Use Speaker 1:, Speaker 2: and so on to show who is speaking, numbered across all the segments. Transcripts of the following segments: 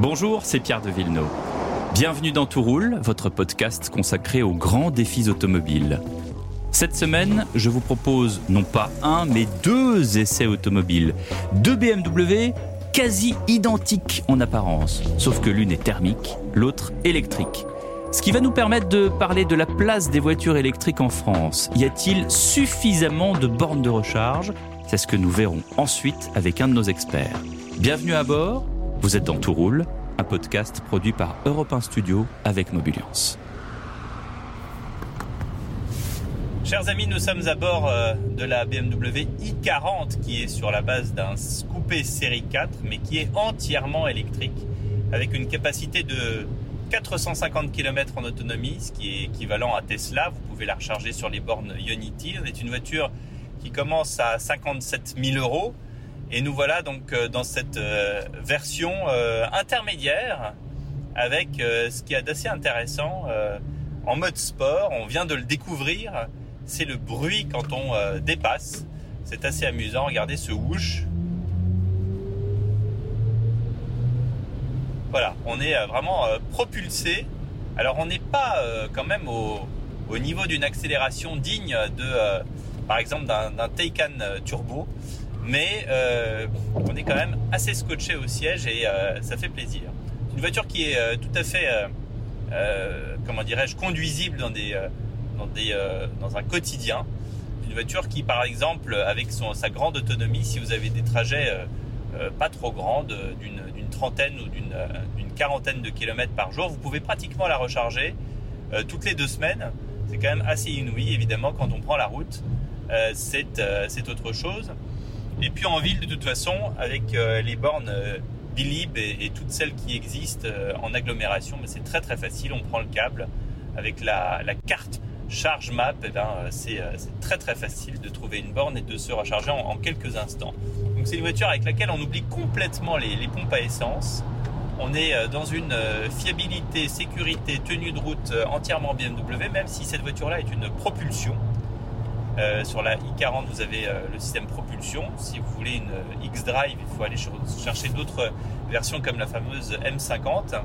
Speaker 1: Bonjour, c'est Pierre de Villeneuve. Bienvenue dans Tout votre podcast consacré aux grands défis automobiles. Cette semaine, je vous propose non pas un, mais deux essais automobiles. Deux BMW quasi identiques en apparence, sauf que l'une est thermique, l'autre électrique. Ce qui va nous permettre de parler de la place des voitures électriques en France. Y a-t-il suffisamment de bornes de recharge? C'est ce que nous verrons ensuite avec un de nos experts. Bienvenue à bord, vous êtes dans Tout Roule, un podcast produit par Europe 1 Studio avec Mobiliance. Chers amis, nous sommes à bord euh, de la BMW i40 qui est sur la base d'un coupé série 4 mais qui est entièrement électrique avec une capacité de 450 km en autonomie, ce qui est équivalent à Tesla. Vous pouvez la recharger sur les bornes Ionity. C'est une voiture qui commence à 57 000 euros et nous voilà donc euh, dans cette euh, version euh, intermédiaire avec ce qui est d'assez intéressant en mode sport. On vient de le découvrir. C'est le bruit quand on dépasse. C'est assez amusant. Regardez ce whoosh. Voilà, on est vraiment propulsé. Alors on n'est pas quand même au, au niveau d'une accélération digne de, par exemple, d'un Taycan Turbo mais euh, on est quand même assez scotché au siège et euh, ça fait plaisir. C'est une voiture qui est euh, tout à fait, comment dirais-je, conduisible dans, des, dans, des, dans un quotidien. Une voiture qui, par exemple, avec son, sa grande autonomie, si vous avez des trajets pas trop grandes, d'une trentaine ou d'une quarantaine de kilomètres par jour, vous pouvez pratiquement la recharger toutes les deux semaines. C'est quand même assez inouï, évidemment, quand on prend la route. c'est autre chose. Et puis en ville, de toute façon, avec euh, les bornes euh, Bilib et, toutes celles qui existent euh, en agglomération, mais c'est très très facile. On prend le câble avec la, carte charge map. Eh ben, c'est très très facile de trouver une borne et de se recharger en, quelques instants. Donc c'est une voiture avec laquelle on oublie complètement les, les pompes à essence. On est dans une fiabilité, sécurité, tenue de route entièrement BMW, même si cette voiture-là est une propulsion. Euh, sur la i40, vous avez euh, le système propulsion. Si vous voulez une euh, X-Drive, il faut aller chercher d'autres versions comme la fameuse M50.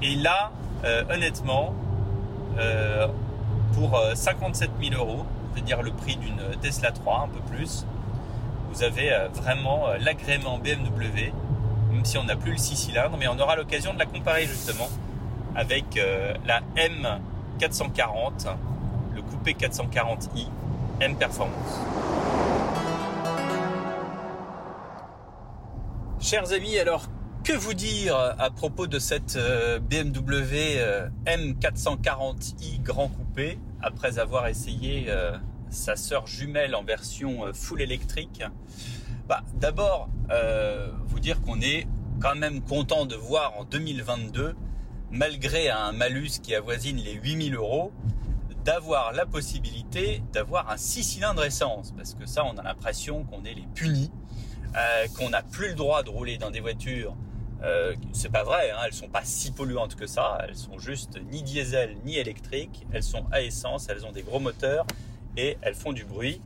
Speaker 1: Et là, honnêtement, pour 57 000 euros, c'est-à-dire le prix d'une Tesla 3, un peu plus, vous avez vraiment l'agrément BMW, même si on n'a plus le 6 cylindres, mais on aura l'occasion de la comparer justement avec la M440 coupé 440i M Performance. Chers amis, alors que vous dire à propos de cette euh, BMW euh, M440i Grand Coupé après avoir essayé euh, sa sœur jumelle en version full électrique? Bah, D'abord, vous dire qu'on est quand même content de voir en 2022, malgré un malus qui avoisine les 8000 euros, d'avoir la possibilité d'avoir un 6 cylindres essence. Parce que ça, on a l'impression qu'on est les punis, euh, qu'on n'a plus le droit de rouler dans des voitures. Euh, c'est pas vrai, hein, elles sont pas si polluantes que ça. Elles sont juste ni diesel ni électriques. Elles sont à essence, elles ont des gros moteurs et elles font du bruit.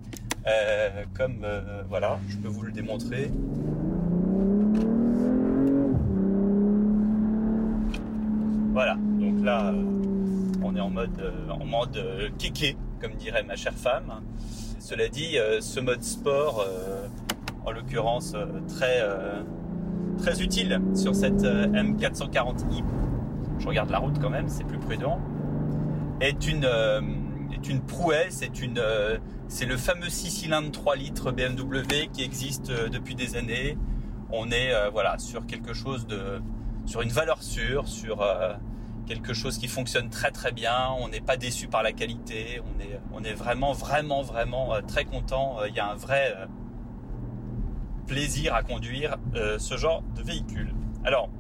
Speaker 1: Euh, comme voilà, je peux vous le démontrer. Voilà, donc là on est en mode, euh, en mode euh, kéké, comme dirait ma chère femme. Cela dit, euh, ce mode sport, en l'occurrence très, utile sur cette M440i, je regarde la route quand même, c'est plus prudent, est une, prouesse, c'est le fameux 6 cylindres 3 litres BMW qui existe depuis des années. On est voilà sur quelque chose de, sur une valeur sûre, sur quelque chose qui fonctionne très très bien, on n'est pas déçu par la qualité, on est, on est vraiment vraiment vraiment euh, très content, euh, il y a un vrai euh, plaisir à conduire ce genre de véhicule. Alors,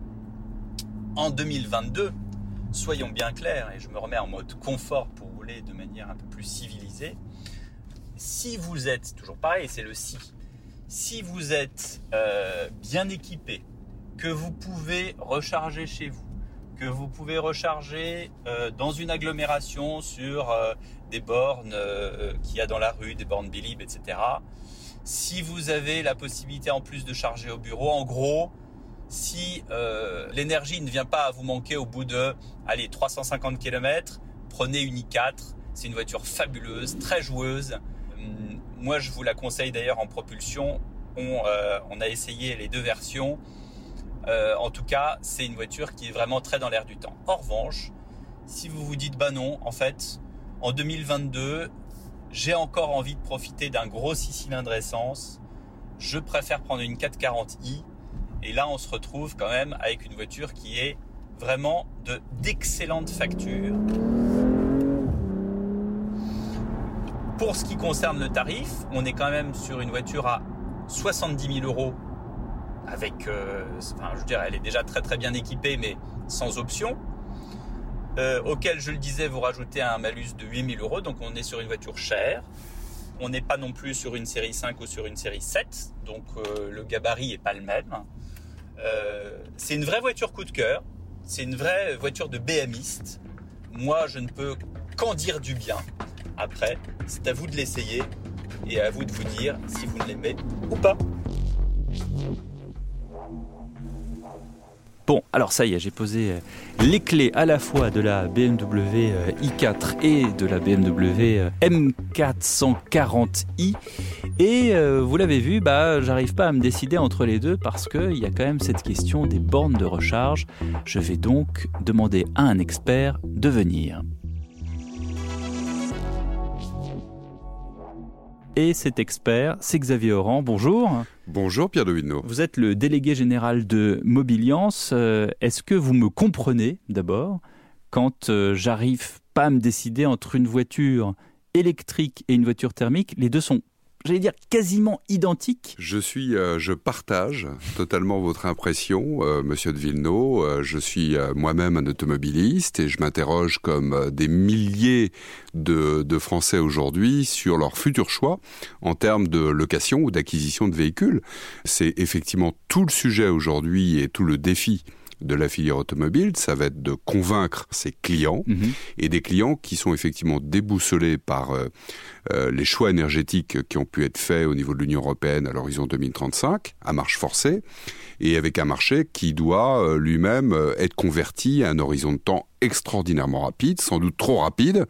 Speaker 1: en 2022, soyons bien clairs, et je me remets en mode confort pour rouler de manière un peu plus civilisée, si vous êtes, toujours pareil, c'est le si, si vous êtes bien équipé, que vous pouvez recharger chez vous, que vous pouvez recharger euh, dans une agglomération sur euh, des bornes euh, qu'il y a dans la rue, des bornes Bilib, etc. Si vous avez la possibilité en plus de charger au bureau, en gros, Si l'énergie ne vient pas à vous manquer au bout de allez 350 km, prenez une i4. C'est une voiture fabuleuse, très joueuse. Hum, moi, je vous la conseille d'ailleurs en propulsion. On, on, a essayé les deux versions. Euh, en tout cas, c'est une voiture qui est vraiment très dans l'air du temps. En revanche, si vous vous dites bah non, en fait, en 2022, j'ai encore envie de profiter d'un gros 6 cylindres essence, je préfère prendre une 440i. Et là, on se retrouve quand même avec une voiture qui est vraiment de d'excellente facture. Pour ce qui concerne le tarif, on est quand même sur une voiture à 70 000 euros avec, euh, enfin, je dirais, elle est déjà très très bien équipée, mais sans option. Euh, auquel, je le disais, vous rajoutez un malus de 8000 euros, donc on est sur une voiture chère. On n'est pas non plus sur une série 5 ou sur une série 7, donc euh, le gabarit n'est pas le même. C'est une vraie voiture coup de cœur, c'est une vraie voiture de BMiste. Moi, je ne peux qu'en dire du bien. Après, c'est à vous de l'essayer et à vous de vous dire si vous l'aimez ou pas.
Speaker 2: Bon, alors ça y est, j'ai posé euh, les clés à la fois de la BMW euh, i4 et de la BMW euh, M440i. Et vous l'avez vu, bah, j'arrive pas à me décider entre les deux parce qu'il y a quand même cette question des bornes de recharge. Je vais donc demander à un expert de venir. Et cet expert, c'est Xavier Oran. Bonjour.
Speaker 3: Bonjour Pierre de
Speaker 2: Vous êtes le délégué général de Mobiliance. Euh, est-ce que vous me comprenez d'abord quand euh, j'arrive pas à me décider entre une voiture électrique et une voiture thermique? Les deux sont j'allais dire quasiment identique.
Speaker 3: Je suis, euh, je partage totalement votre impression, euh, Monsieur de Villeneuve. Euh, je suis moi-même un automobiliste et je m'interroge comme des milliers de, de Français aujourd'hui sur leur futur choix en termes de location ou d'acquisition de véhicules. C'est effectivement tout le sujet aujourd'hui et tout le défi de la filière automobile, ça va être de convaincre ses clients mhm. et des clients qui sont effectivement déboussolés par euh, euh, les choix énergétiques qui ont pu être faits au niveau de l'Union européenne à l'horizon 2035, à marche forcée, et avec un marché qui doit euh, lui-même être converti à un horizon de temps extraordinairement rapide, sans doute trop rapide.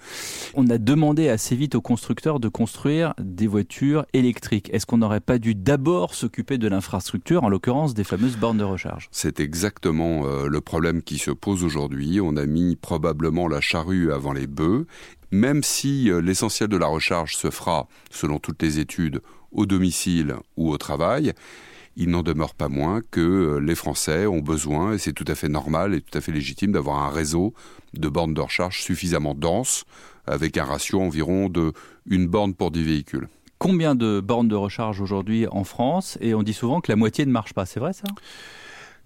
Speaker 2: On a demandé assez vite aux constructeurs de construire des voitures électriques. Est-ce qu'on n'aurait pas dû d'abord s'occuper de l'infrastructure, en l'occurrence des fameuses bornes de recharge?
Speaker 3: C'est exactement euh, le problème qui se pose aujourd'hui. On a mis probablement la charrue avant les bœufs. Même si euh, l'essentiel de la recharge se fera, selon toutes les études, au domicile ou au travail, il n'en demeure pas moins que euh, les Français ont besoin, et c'est tout à fait normal et tout à fait légitime, d'avoir un réseau de bornes de recharge suffisamment dense, avec un ratio environ de une borne pour 10 véhicules.
Speaker 2: Combien de bornes de recharge aujourd'hui en France? Et on dit souvent que la moitié ne marche pas, c'est vrai ça?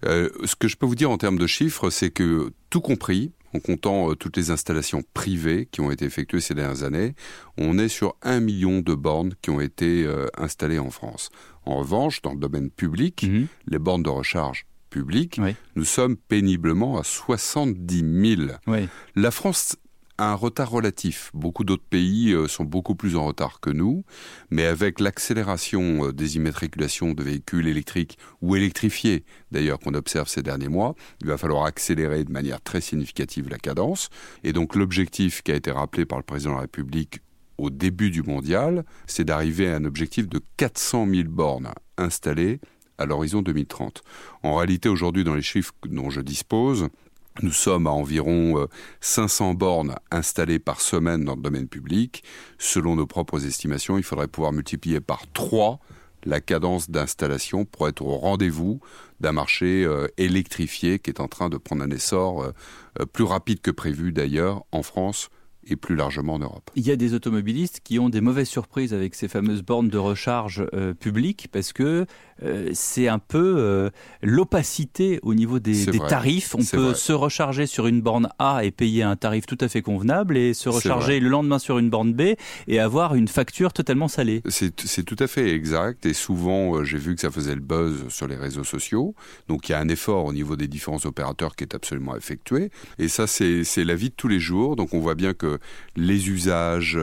Speaker 3: Euh, ce que je peux vous dire en termes de chiffres, c'est que tout compris, en comptant euh, toutes les installations privées qui ont été effectuées ces dernières années, on est sur un million de bornes qui ont été euh, installées en France. En revanche, dans le domaine public, mhm. les bornes de recharge publiques, nous sommes péniblement à 70 000. La France un retard relatif. Beaucoup d'autres pays euh, sont beaucoup plus en retard que nous, mais avec l'accélération euh, des immatriculations de véhicules électriques ou électrifiés, d'ailleurs, qu'on observe ces derniers mois, il va falloir accélérer de manière très significative la cadence. Et donc l'objectif qui a été rappelé par le président de la République au début du mondial, c'est d'arriver à un objectif de 400 000 bornes installées à l'horizon 2030. En réalité, aujourd'hui, dans les chiffres dont je dispose, nous sommes à environ 500 euh, bornes installées par semaine dans le domaine public. Selon nos propres estimations, il faudrait pouvoir multiplier par 3 la cadence d'installation pour être au rendez-vous d'un marché euh, électrifié qui est en train de prendre un essor euh, plus rapide que prévu d'ailleurs en France et plus largement en Europe.
Speaker 2: Il y a des automobilistes qui ont des mauvaises surprises avec ces fameuses bornes de recharge publiques parce que euh, c'est un peu euh, l'opacité au niveau des, tarifs. On peut se recharger sur une borne A et payer un tarif tout à fait convenable et se recharger le lendemain sur une borne B et avoir une facture totalement salée.
Speaker 3: C'est tout à fait exact et souvent euh, j'ai vu que ça faisait le buzz sur les réseaux sociaux. Donc il y a un effort au niveau des différents opérateurs qui est absolument effectué et ça c'est la vie de tous les jours. Donc on voit bien que les usages,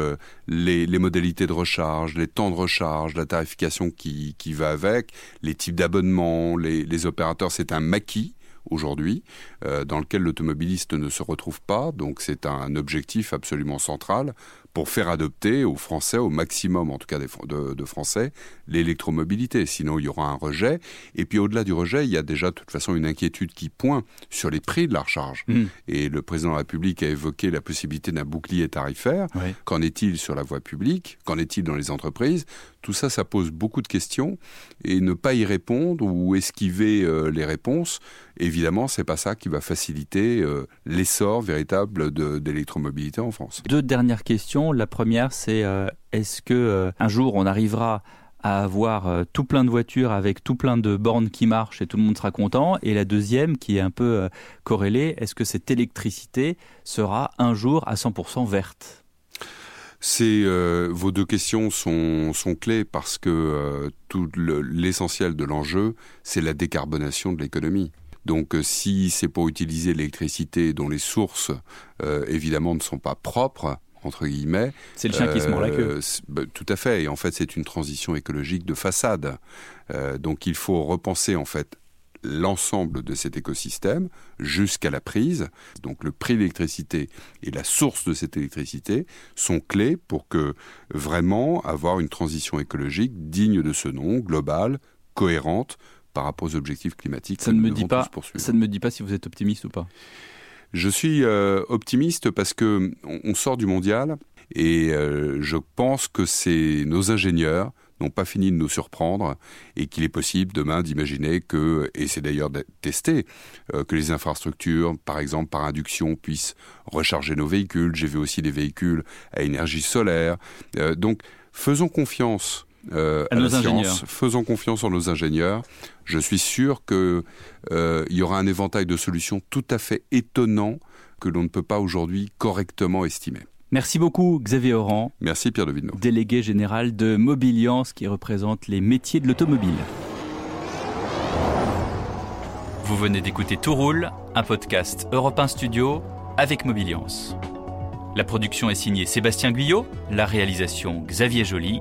Speaker 3: les, modalités de recharge, les temps de recharge, la tarification qui, va avec, les types d'abonnements, les, les opérateurs, c'est un maquis aujourd'hui, euh, dans lequel l'automobiliste ne se retrouve pas. Donc c'est un objectif absolument central pour faire adopter aux Français, au maximum en tout cas de, de Français, l'électromobilité. Sinon, il y aura un rejet. Et puis au-delà du rejet, il y a déjà de toute façon une inquiétude qui pointe sur les prix de la recharge. Hmm. Et le président de la République a évoqué la possibilité d'un bouclier tarifaire. Qu'en est-il sur la voie publique? Qu'en est-il dans les entreprises? Tout ça, ça pose beaucoup de questions. Et ne pas y répondre ou esquiver euh, les réponses, évidemment, c'est pas ça qui va faciliter euh, l'essor véritable d'électromobilité en France.
Speaker 1: Deux dernières questions. La première, c'est euh, est-ce que euh, un jour on arrivera à avoir euh, tout plein de voitures avec tout plein de bornes qui marchent et tout le monde sera content? Et la deuxième, qui est un peu corrélée, est-ce que cette électricité sera un jour à 100% verte?
Speaker 3: C'est vos deux questions sont, sont clés parce que tout l'essentiel de l'enjeu, c'est la décarbonation de l'économie. Donc si c'est pour utiliser l'électricité dont les sources évidemment ne sont pas propres, entre guillemets.
Speaker 1: C'est le chien qui se mord la queue. Euh,
Speaker 3: bah, tout à fait. Et en fait, c'est une transition écologique de façade. Euh, donc, il faut repenser en fait l'ensemble de cet écosystème jusqu'à la prise. Donc le prix de l'électricité et la source de cette électricité sont clés pour que vraiment avoir une transition écologique digne de ce nom, globale, cohérente par rapport aux objectifs climatiques.
Speaker 1: Ça ne me dit pas. Ça ne me dit pas si vous êtes optimiste ou pas.
Speaker 3: Je suis euh, optimiste parce que on, sort du mondial et euh, je pense que nos ingénieurs n'ont pas fini de nous surprendre et qu'il est possible demain d'imaginer que, et c'est d'ailleurs testé, euh, que les infrastructures, par exemple par induction, puissent recharger nos véhicules. J'ai vu aussi des véhicules à énergie solaire. donc faisons confiance euh, à, la science, faisons confiance en nos ingénieurs. Je suis sûr qu'il euh, y aura un éventail de solutions tout à fait étonnant que l'on ne peut pas aujourd'hui correctement estimer.
Speaker 1: Merci beaucoup Xavier Oran.
Speaker 3: Merci Pierre Devineau.
Speaker 1: Délégué général de Mobiliance qui représente les métiers de l'automobile. Vous venez d'écouter Tout roule, un podcast Europe 1 Studio avec Mobiliance. La production est signée Sébastien Guyot, la réalisation Xavier Joly.